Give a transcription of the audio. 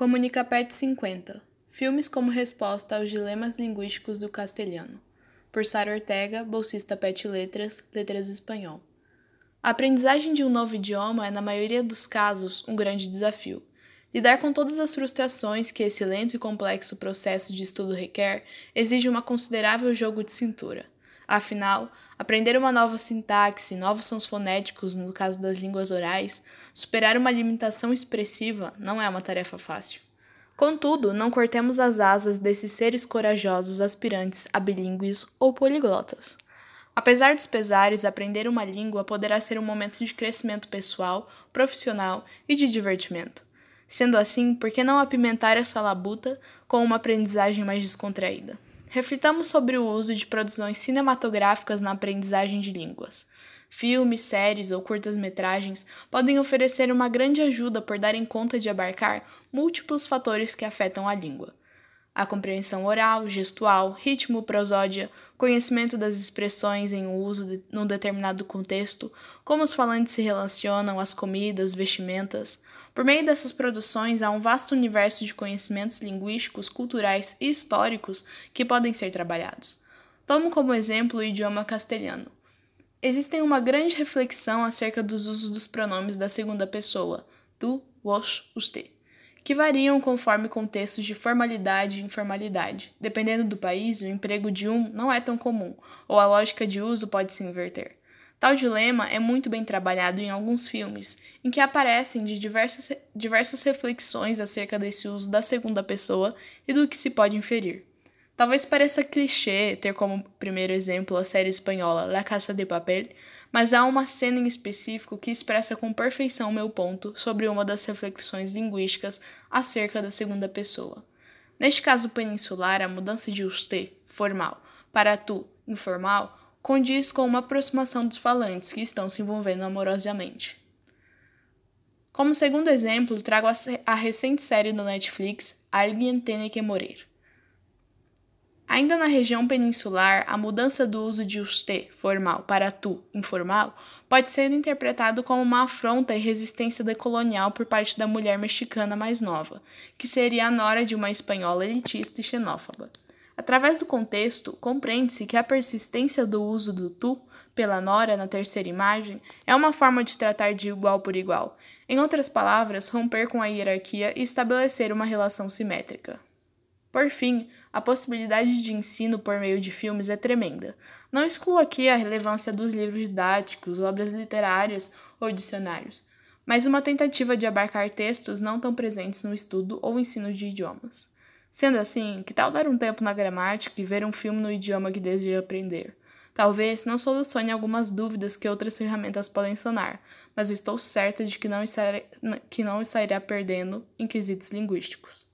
Comunica Pet 50 Filmes como resposta aos dilemas linguísticos do castelhano. Por Sara Ortega, bolsista Pet Letras, Letras Espanhol. A aprendizagem de um novo idioma é, na maioria dos casos, um grande desafio. Lidar com todas as frustrações que esse lento e complexo processo de estudo requer exige uma considerável jogo de cintura. Afinal, aprender uma nova sintaxe, novos sons fonéticos no caso das línguas orais, superar uma limitação expressiva não é uma tarefa fácil. Contudo, não cortemos as asas desses seres corajosos aspirantes a bilíngues ou poliglotas. Apesar dos pesares, aprender uma língua poderá ser um momento de crescimento pessoal, profissional e de divertimento. Sendo assim, por que não apimentar essa labuta com uma aprendizagem mais descontraída? Reflitamos sobre o uso de produções cinematográficas na aprendizagem de línguas. Filmes, séries ou curtas-metragens podem oferecer uma grande ajuda por darem conta de abarcar múltiplos fatores que afetam a língua. A compreensão oral, gestual, ritmo, prosódia, conhecimento das expressões em uso de, num determinado contexto, como os falantes se relacionam às comidas, vestimentas, por meio dessas produções, há um vasto universo de conhecimentos linguísticos, culturais e históricos que podem ser trabalhados. Tomo como exemplo o idioma castelhano. Existem uma grande reflexão acerca dos usos dos pronomes da segunda pessoa, tu, vos, usted, que variam conforme contextos de formalidade e informalidade. Dependendo do país, o emprego de um não é tão comum, ou a lógica de uso pode se inverter. Tal dilema é muito bem trabalhado em alguns filmes, em que aparecem de diversas, diversas reflexões acerca desse uso da segunda pessoa e do que se pode inferir. Talvez pareça clichê ter como primeiro exemplo a série espanhola La Casa de Papel, mas há uma cena em específico que expressa com perfeição meu ponto sobre uma das reflexões linguísticas acerca da segunda pessoa. Neste caso peninsular, a mudança de usted, formal, para tu, informal, condiz com uma aproximação dos falantes que estão se envolvendo amorosamente. Como segundo exemplo, trago a, recente série do Netflix Alguien tiene que morir. Ainda na região peninsular, a mudança do uso de usted, formal, para tu, informal, pode ser interpretado como uma afronta e resistência decolonial por parte da mulher mexicana mais nova, que seria a nora de uma espanhola elitista e xenófoba. Através do contexto, compreende-se que a persistência do uso do tu pela nora na terceira imagem é uma forma de tratar de igual por igual. Em outras palavras, romper com a hierarquia e estabelecer uma relação simétrica. Por fim, a possibilidade de ensino por meio de filmes é tremenda. Não excluo aqui a relevância dos livros didáticos, obras literárias ou dicionários, mas uma tentativa de abarcar textos não tão presentes no estudo ou ensino de idiomas. Sendo assim, que tal dar um tempo na gramática e ver um filme no idioma que deseja aprender? Talvez não solucione algumas dúvidas que outras ferramentas podem sanar, mas estou certa de que não, estarei, que não estaria perdendo em quesitos linguísticos.